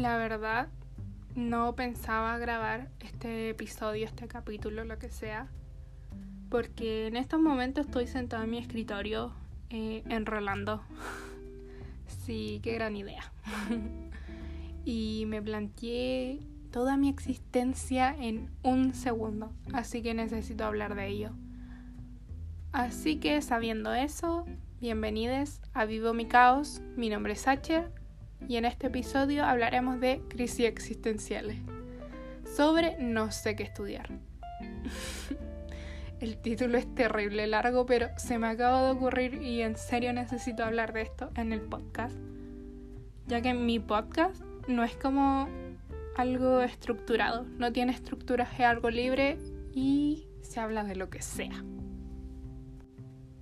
La verdad, no pensaba grabar este episodio, este capítulo, lo que sea, porque en estos momentos estoy sentada en mi escritorio eh, enrolando. sí, qué gran idea. y me planteé toda mi existencia en un segundo, así que necesito hablar de ello. Así que sabiendo eso, bienvenidos a Vivo mi Caos, mi nombre es Sacher y en este episodio hablaremos de crisis existenciales, sobre no sé qué estudiar. El título es terrible largo, pero se me acaba de ocurrir y en serio necesito hablar de esto en el podcast, ya que mi podcast no es como algo estructurado, no tiene estructura, es algo libre y se habla de lo que sea.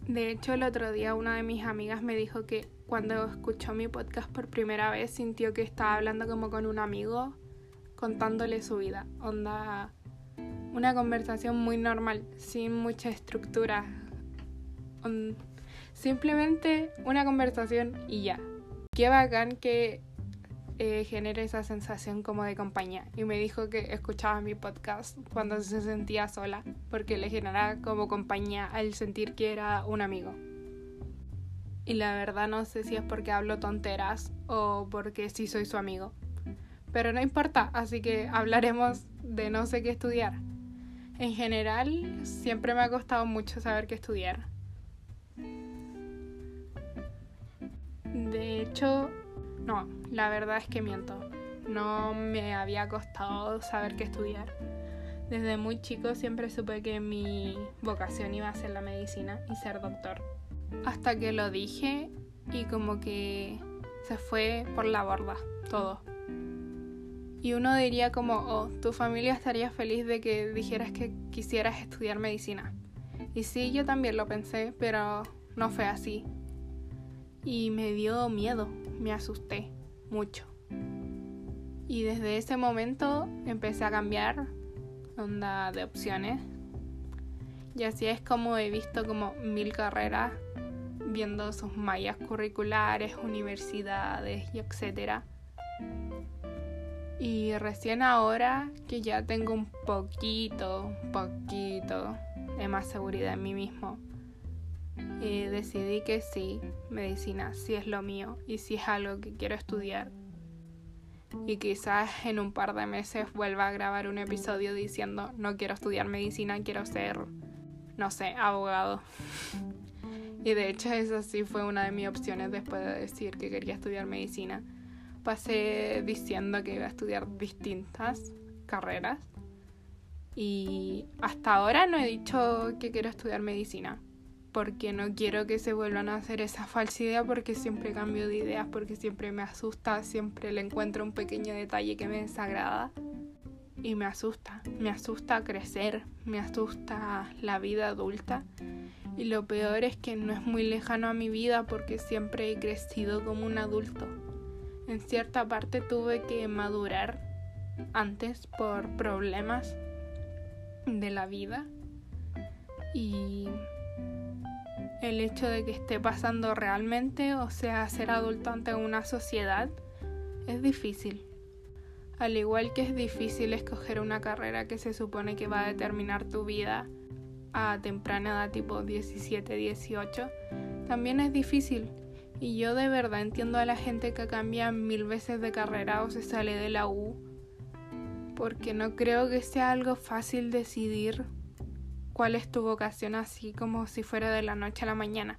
De hecho, el otro día una de mis amigas me dijo que cuando escuchó mi podcast por primera vez sintió que estaba hablando como con un amigo contándole su vida. Onda, una conversación muy normal, sin mucha estructura. simplemente una conversación y ya. Qué bacán que eh, genere esa sensación como de compañía. Y me dijo que escuchaba mi podcast cuando se sentía sola, porque le generaba como compañía al sentir que era un amigo. Y la verdad no sé si es porque hablo tonteras o porque sí soy su amigo. Pero no importa, así que hablaremos de no sé qué estudiar. En general, siempre me ha costado mucho saber qué estudiar. De hecho, no, la verdad es que miento. No me había costado saber qué estudiar. Desde muy chico siempre supe que mi vocación iba a ser la medicina y ser doctor. Hasta que lo dije y como que se fue por la borda todo. Y uno diría como, oh, tu familia estaría feliz de que dijeras que quisieras estudiar medicina. Y sí, yo también lo pensé, pero no fue así. Y me dio miedo, me asusté mucho. Y desde ese momento empecé a cambiar onda de opciones. Y así es como he visto como mil carreras, viendo sus mallas curriculares, universidades y etcétera. Y recién ahora que ya tengo un poquito, poquito de más seguridad en mí mismo, eh, decidí que sí, medicina, sí es lo mío y sí es algo que quiero estudiar. Y quizás en un par de meses vuelva a grabar un episodio diciendo no quiero estudiar medicina, quiero ser, no sé, abogado. Y de hecho esa sí fue una de mis opciones después de decir que quería estudiar medicina. Pasé diciendo que iba a estudiar distintas carreras y hasta ahora no he dicho que quiero estudiar medicina porque no quiero que se vuelvan a hacer esa falsa idea porque siempre cambio de ideas, porque siempre me asusta, siempre le encuentro un pequeño detalle que me desagrada y me asusta, me asusta crecer, me asusta la vida adulta y lo peor es que no es muy lejano a mi vida porque siempre he crecido como un adulto. En cierta parte tuve que madurar antes por problemas de la vida y el hecho de que esté pasando realmente, o sea, ser adulto ante una sociedad, es difícil. Al igual que es difícil escoger una carrera que se supone que va a determinar tu vida a temprana edad tipo 17, 18, también es difícil. Y yo de verdad entiendo a la gente que cambia mil veces de carrera o se sale de la U, porque no creo que sea algo fácil decidir cuál es tu vocación así como si fuera de la noche a la mañana.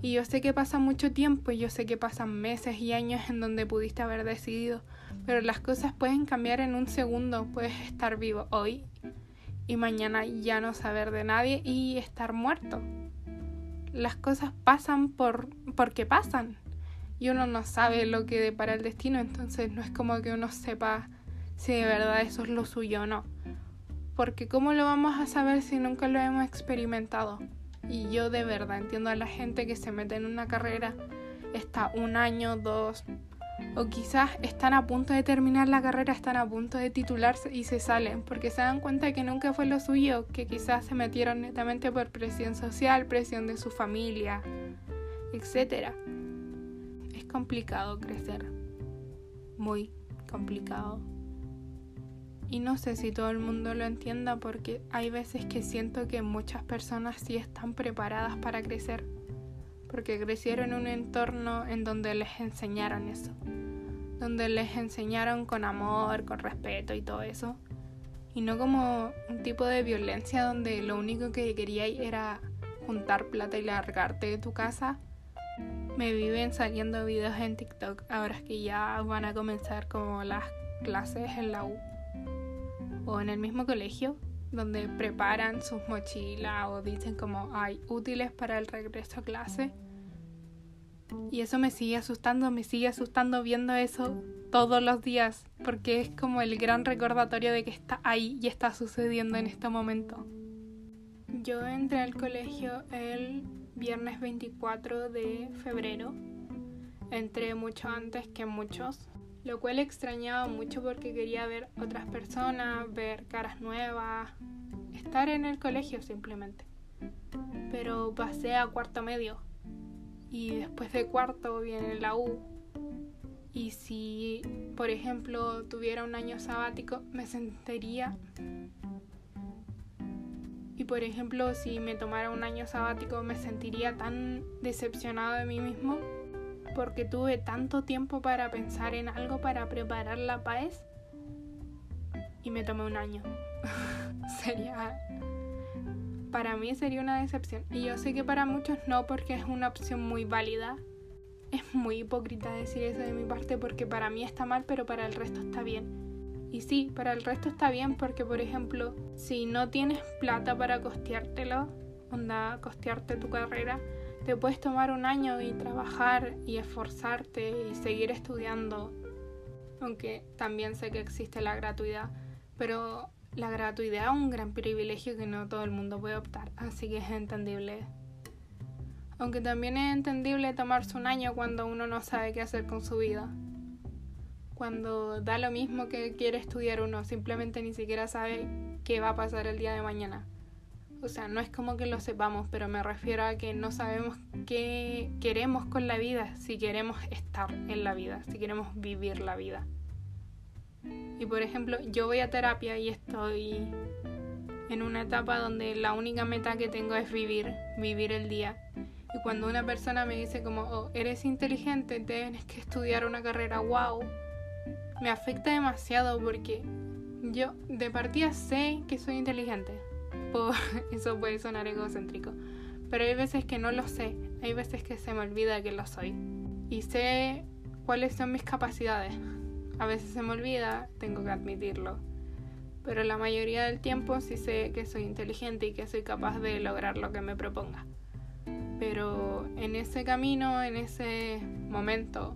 Y yo sé que pasa mucho tiempo y yo sé que pasan meses y años en donde pudiste haber decidido, pero las cosas pueden cambiar en un segundo. Puedes estar vivo hoy y mañana ya no saber de nadie y estar muerto. Las cosas pasan por porque pasan y uno no sabe lo que depara el destino, entonces no es como que uno sepa si de verdad eso es lo suyo o no porque ¿cómo lo vamos a saber si nunca lo hemos experimentado? Y yo de verdad entiendo a la gente que se mete en una carrera, está un año, dos, o quizás están a punto de terminar la carrera, están a punto de titularse y se salen, porque se dan cuenta que nunca fue lo suyo, que quizás se metieron netamente por presión social, presión de su familia, etc. Es complicado crecer, muy complicado. Y no sé si todo el mundo lo entienda porque hay veces que siento que muchas personas sí están preparadas para crecer, porque crecieron en un entorno en donde les enseñaron eso, donde les enseñaron con amor, con respeto y todo eso, y no como un tipo de violencia donde lo único que quería era juntar plata y largarte de tu casa. Me viven saliendo videos en TikTok ahora que ya van a comenzar como las clases en la U o en el mismo colegio donde preparan sus mochilas o dicen como hay útiles para el regreso a clase. Y eso me sigue asustando, me sigue asustando viendo eso todos los días, porque es como el gran recordatorio de que está ahí y está sucediendo en este momento. Yo entré al colegio el viernes 24 de febrero. Entré mucho antes que muchos, lo cual extrañaba mucho porque quería ver otras personas, ver caras nuevas, estar en el colegio simplemente. Pero pasé a cuarto medio y después de cuarto viene la U. Y si, por ejemplo, tuviera un año sabático, me sentiría... Y por ejemplo, si me tomara un año sabático, me sentiría tan decepcionado de mí mismo porque tuve tanto tiempo para pensar en algo para preparar la paz y me tomé un año. sería para mí sería una decepción y yo sé que para muchos no porque es una opción muy válida. Es muy hipócrita decir eso de mi parte porque para mí está mal, pero para el resto está bien. Y sí, para el resto está bien porque, por ejemplo, si no tienes plata para costeártelo, onda, costearte tu carrera, te puedes tomar un año y trabajar y esforzarte y seguir estudiando, aunque también sé que existe la gratuidad, pero la gratuidad es un gran privilegio que no todo el mundo puede optar, así que es entendible. Aunque también es entendible tomarse un año cuando uno no sabe qué hacer con su vida. Cuando da lo mismo que quiere estudiar uno, simplemente ni siquiera sabe qué va a pasar el día de mañana. O sea, no es como que lo sepamos, pero me refiero a que no sabemos qué queremos con la vida, si queremos estar en la vida, si queremos vivir la vida. Y por ejemplo, yo voy a terapia y estoy en una etapa donde la única meta que tengo es vivir, vivir el día. Y cuando una persona me dice como, oh, eres inteligente, tienes que estudiar una carrera, wow, me afecta demasiado porque yo de partida sé que soy inteligente, eso puede sonar egocéntrico. Pero hay veces que no lo sé, hay veces que se me olvida que lo soy. Y sé cuáles son mis capacidades. A veces se me olvida, tengo que admitirlo. Pero la mayoría del tiempo sí sé que soy inteligente y que soy capaz de lograr lo que me proponga. Pero en ese camino, en ese momento,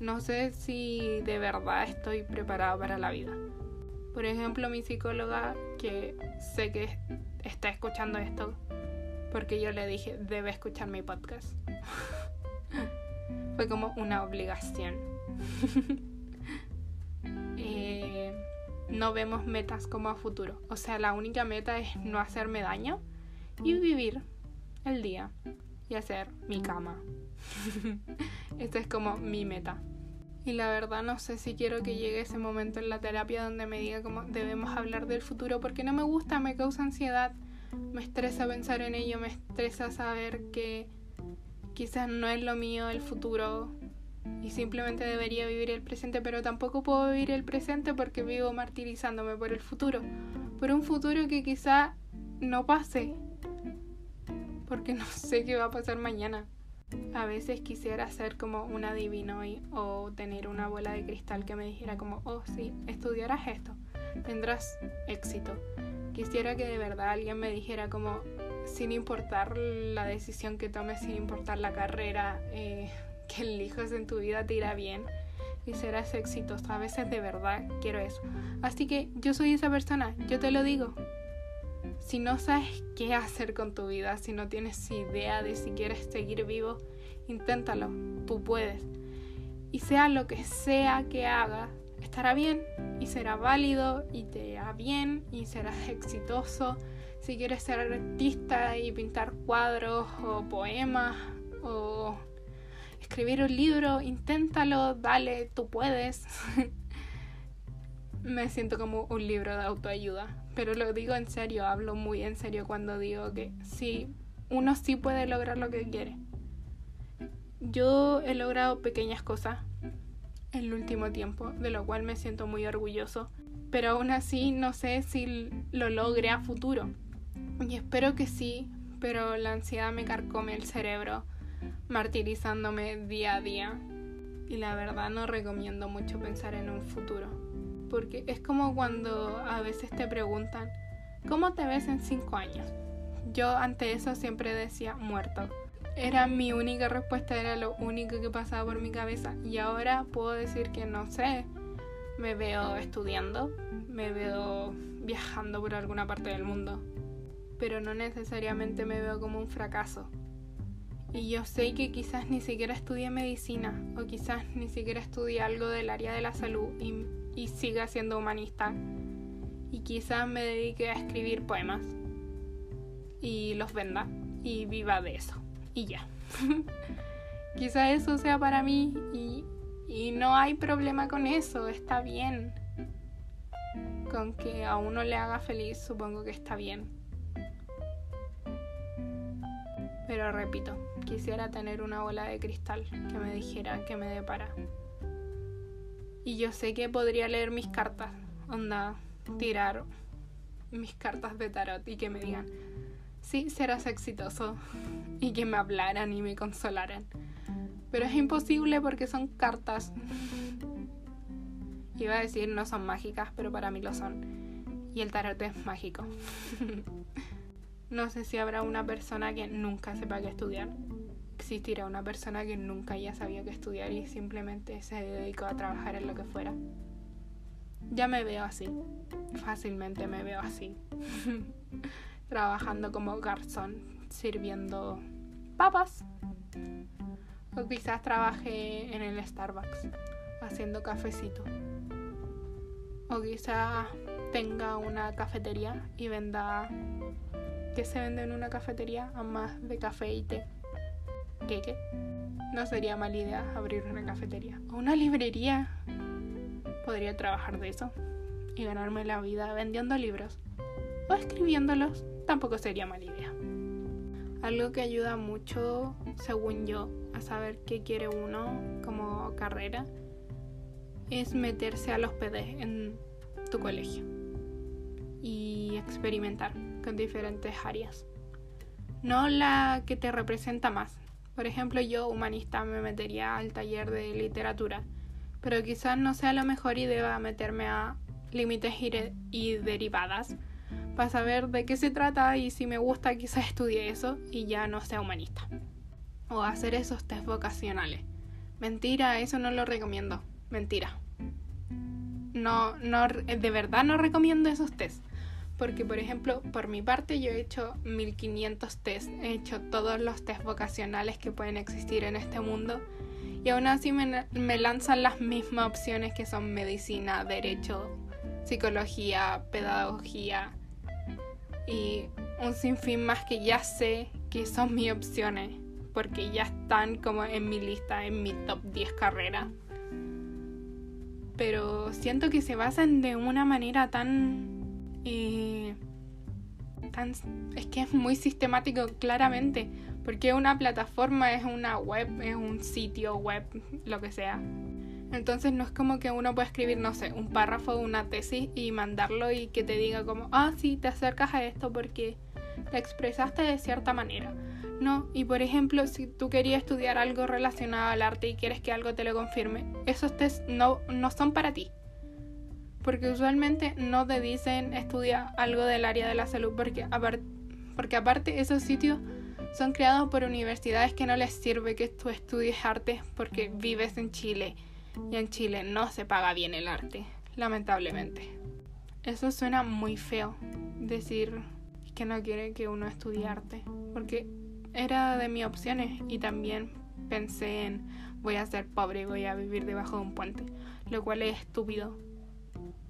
no sé si de verdad estoy preparada para la vida. Por ejemplo, mi psicóloga, que sé que está escuchando esto, porque yo le dije, debe escuchar mi podcast. Fue como una obligación. No vemos metas como a futuro. O sea, la única meta es no hacerme daño y vivir el día y hacer mi cama. Esta es como mi meta. Y la verdad no sé si quiero que llegue ese momento en la terapia donde me diga cómo debemos hablar del futuro porque no me gusta, me causa ansiedad, me estresa pensar en ello, me estresa saber que quizás no es lo mío el futuro y simplemente debería vivir el presente, pero tampoco puedo vivir el presente porque vivo martirizándome por el futuro, por un futuro que quizá no pase, porque no sé qué va a pasar mañana. A veces quisiera ser como un adivino o tener una bola de cristal que me dijera como, oh sí, estudiarás esto, tendrás éxito. Quisiera que de verdad alguien me dijera como, sin importar la decisión que tomes, sin importar la carrera eh, que elijas en tu vida, te irá bien y serás exitoso. A veces de verdad quiero eso. Así que yo soy esa persona, yo te lo digo. Si no sabes qué hacer con tu vida, si no tienes idea de si quieres seguir vivo, inténtalo, tú puedes. Y sea lo que sea que hagas, estará bien y será válido y te irá bien y serás exitoso. Si quieres ser artista y pintar cuadros o poemas o escribir un libro, inténtalo, dale, tú puedes. me siento como un libro de autoayuda. Pero lo digo en serio, hablo muy en serio cuando digo que sí, uno sí puede lograr lo que quiere. Yo he logrado pequeñas cosas en el último tiempo, de lo cual me siento muy orgulloso, pero aún así no sé si lo logre a futuro. Y espero que sí, pero la ansiedad me carcome el cerebro, martirizándome día a día. Y la verdad no recomiendo mucho pensar en un futuro, porque es como cuando a veces te preguntan, ¿cómo te ves en cinco años? Yo ante eso siempre decía muerto era mi única respuesta, era lo único que pasaba por mi cabeza. Y ahora puedo decir que no sé, me veo estudiando, me veo viajando por alguna parte del mundo, pero no necesariamente me veo como un fracaso. Y yo sé que quizás ni siquiera estudie medicina o quizás ni siquiera estudie algo del área de la salud y, siga siendo humanista. Y quizás me dedique a escribir poemas y los venda y viva de eso y ya. Quizá eso sea para mí y no hay problema con eso, está bien. Con que a uno le haga feliz, supongo que está bien. Pero repito, quisiera tener una bola de cristal que me dijera que me depara. Y yo sé que podría leer mis cartas, onda, tirar mis cartas de tarot y que me digan, sí, serás exitoso y que me hablaran y me consolaran. Pero es imposible porque son cartas. Iba a decir no son mágicas, pero para mí lo son. Y el tarot es mágico. no sé si habrá una persona que nunca sepa qué estudiar. Existirá una persona que nunca haya sabido qué estudiar y simplemente se dedicó a trabajar en lo que fuera. Ya me veo así. Fácilmente me veo así. Trabajando como garzón sirviendo papas. O quizás trabaje en el Starbucks haciendo cafecito. O quizás tenga una cafetería y venda... ¿Qué se vende en una cafetería? A más de café y té. ¿Qué qué? No sería mala idea abrir una cafetería. O una librería. Podría trabajar de eso. Y ganarme la vida vendiendo libros. O escribiéndolos. Tampoco sería mala idea. Algo que ayuda mucho, según yo, a saber qué quiere uno como carrera es meterse a los PD en tu colegio y experimentar con diferentes áreas. No la que te representa más. Por ejemplo, yo, humanista, me metería al taller de literatura, pero quizás no sea lo mejor y deba meterme a límites y derivadas para saber de qué se trata y si me gusta quizás estudie eso y ya no sea humanista. O hacer esos test vocacionales. Mentira, eso no lo recomiendo. Mentira. No, no, de verdad no recomiendo esos test. Porque, por ejemplo, por mi parte yo he hecho 1500 test, he hecho todos los test vocacionales que pueden existir en este mundo y aún así me, me lanzan las mismas opciones que son medicina, derecho, psicología, pedagogía, y un sinfín más que ya sé que son mis opciones, porque ya están como en mi lista, en mi top 10 carreras. Pero siento que se basan de una manera tan... Eh, tan es que es muy sistemático claramente, porque una plataforma es una web, es un sitio web, lo que sea. Entonces no es como que uno pueda escribir, no sé, un párrafo de una tesis y mandarlo y que te diga como, ah, sí, te acercas a esto porque te expresaste de cierta manera. No, y por ejemplo, si tú querías estudiar algo relacionado al arte y quieres que algo te lo confirme, esos test no, no son para ti. Porque usualmente no te dicen estudia algo del área de la salud porque, porque aparte esos sitios son creados por universidades que no les sirve que tú estudies arte porque vives en Chile y en Chile no se paga bien el arte, lamentablemente. Eso suena muy feo, decir que no quiere que uno estudie arte, porque era de mis opciones y también pensé en voy a ser pobre y voy a vivir debajo de un puente, lo cual es estúpido,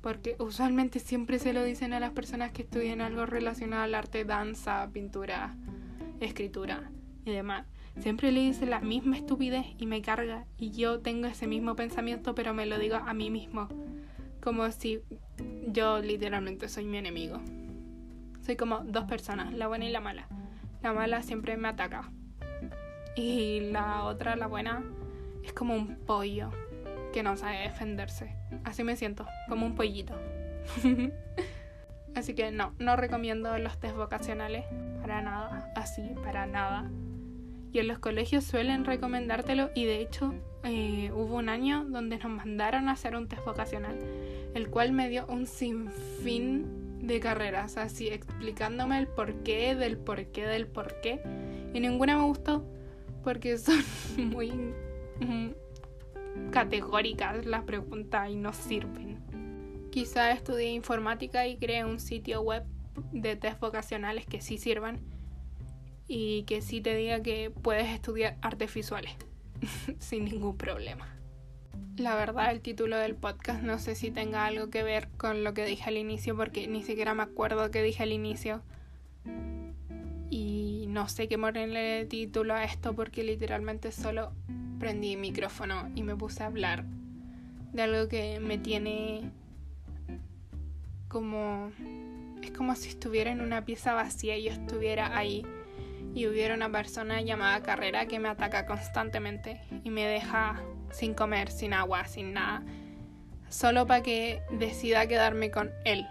porque usualmente siempre se lo dicen a las personas que estudian algo relacionado al arte, danza, pintura, escritura y demás siempre le dice la misma estupidez y me carga y yo tengo ese mismo pensamiento pero me lo digo a mí mismo como si yo literalmente soy mi enemigo. Soy como dos personas, la buena y la mala. La mala siempre me ataca. Y la otra, la buena, es como un pollo que no sabe defenderse. Así me siento, como un pollito. Así que no, no recomiendo los test vocacionales para nada, así, para nada. Y en los colegios suelen recomendártelo y de hecho eh, hubo un año donde nos mandaron a hacer un test vocacional, el cual me dio un sinfín de carreras, así explicándome el porqué del porqué del porqué. Y ninguna me gustó porque son muy categóricas las preguntas y no sirven. Quizá estudie informática y cree un sitio web de test vocacionales que sí sirvan y que sí te diga que puedes estudiar artes visuales sin ningún problema. La verdad, el título del podcast no sé si tenga algo que ver con lo que dije al inicio porque ni siquiera me acuerdo qué dije al inicio. Y no sé qué ponerle título a esto porque literalmente solo prendí micrófono y me puse a hablar de algo que me tiene como... Es como si estuviera en una pieza vacía y yo estuviera ahí y hubiera una persona llamada Carrera que me ataca constantemente y me deja sin comer, sin agua, sin nada, solo para que decida quedarme con él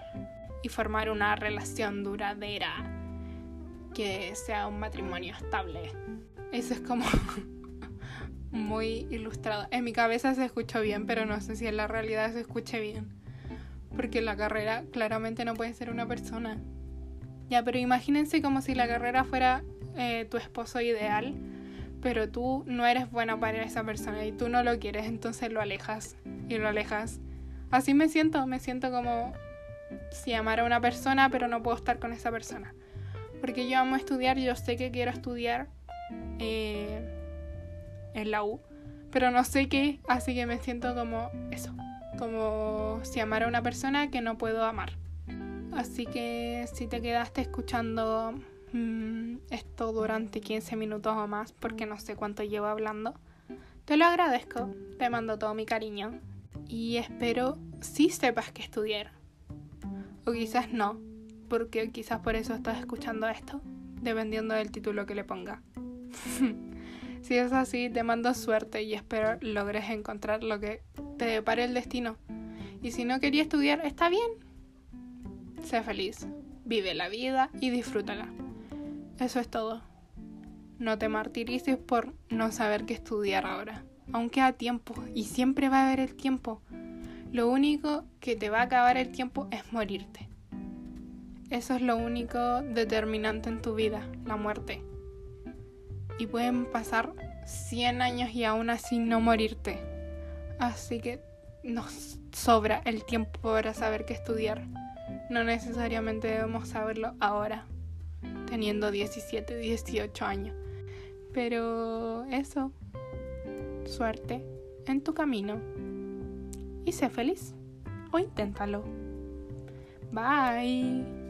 y formar una relación duradera que sea un matrimonio estable. Eso es como muy ilustrado. En mi cabeza se escuchó bien, pero no sé si en la realidad se escuche bien. Porque la carrera claramente no puede ser una persona. Ya, pero imagínense como si la carrera fuera eh, tu esposo ideal, pero tú no eres buena para esa persona y tú no lo quieres, entonces lo alejas y lo alejas. Así me siento, me siento como si amara a una persona, pero no puedo estar con esa persona. Porque yo amo estudiar, yo sé que quiero estudiar eh, en la U, pero no sé qué, así que me siento como eso, como si amara a una persona que no puedo amar. Así que si te quedaste escuchando Mm, esto durante 15 minutos o más porque no sé cuánto llevo hablando. Te lo agradezco, te mando todo mi cariño y espero si sepas que estudiar. O quizás no, porque quizás por eso estás escuchando esto, dependiendo del título que le ponga. si es así, te mando suerte y espero logres encontrar lo que te depare el destino. Y si no quería estudiar, está bien. Sé feliz, vive la vida y disfrútala. Eso es todo. No te martirices por no saber qué estudiar ahora. Aún queda tiempo y siempre va a haber el tiempo. Lo único que te va a acabar el tiempo es morirte. Eso es lo único determinante en tu vida, la muerte. Y pueden pasar 100 años y aún así no morirte. Así que nos sobra el tiempo para saber qué estudiar. No necesariamente debemos saberlo ahora teniendo 17, 18 años. Pero eso, suerte en tu camino y sé feliz o inténtalo. Bye.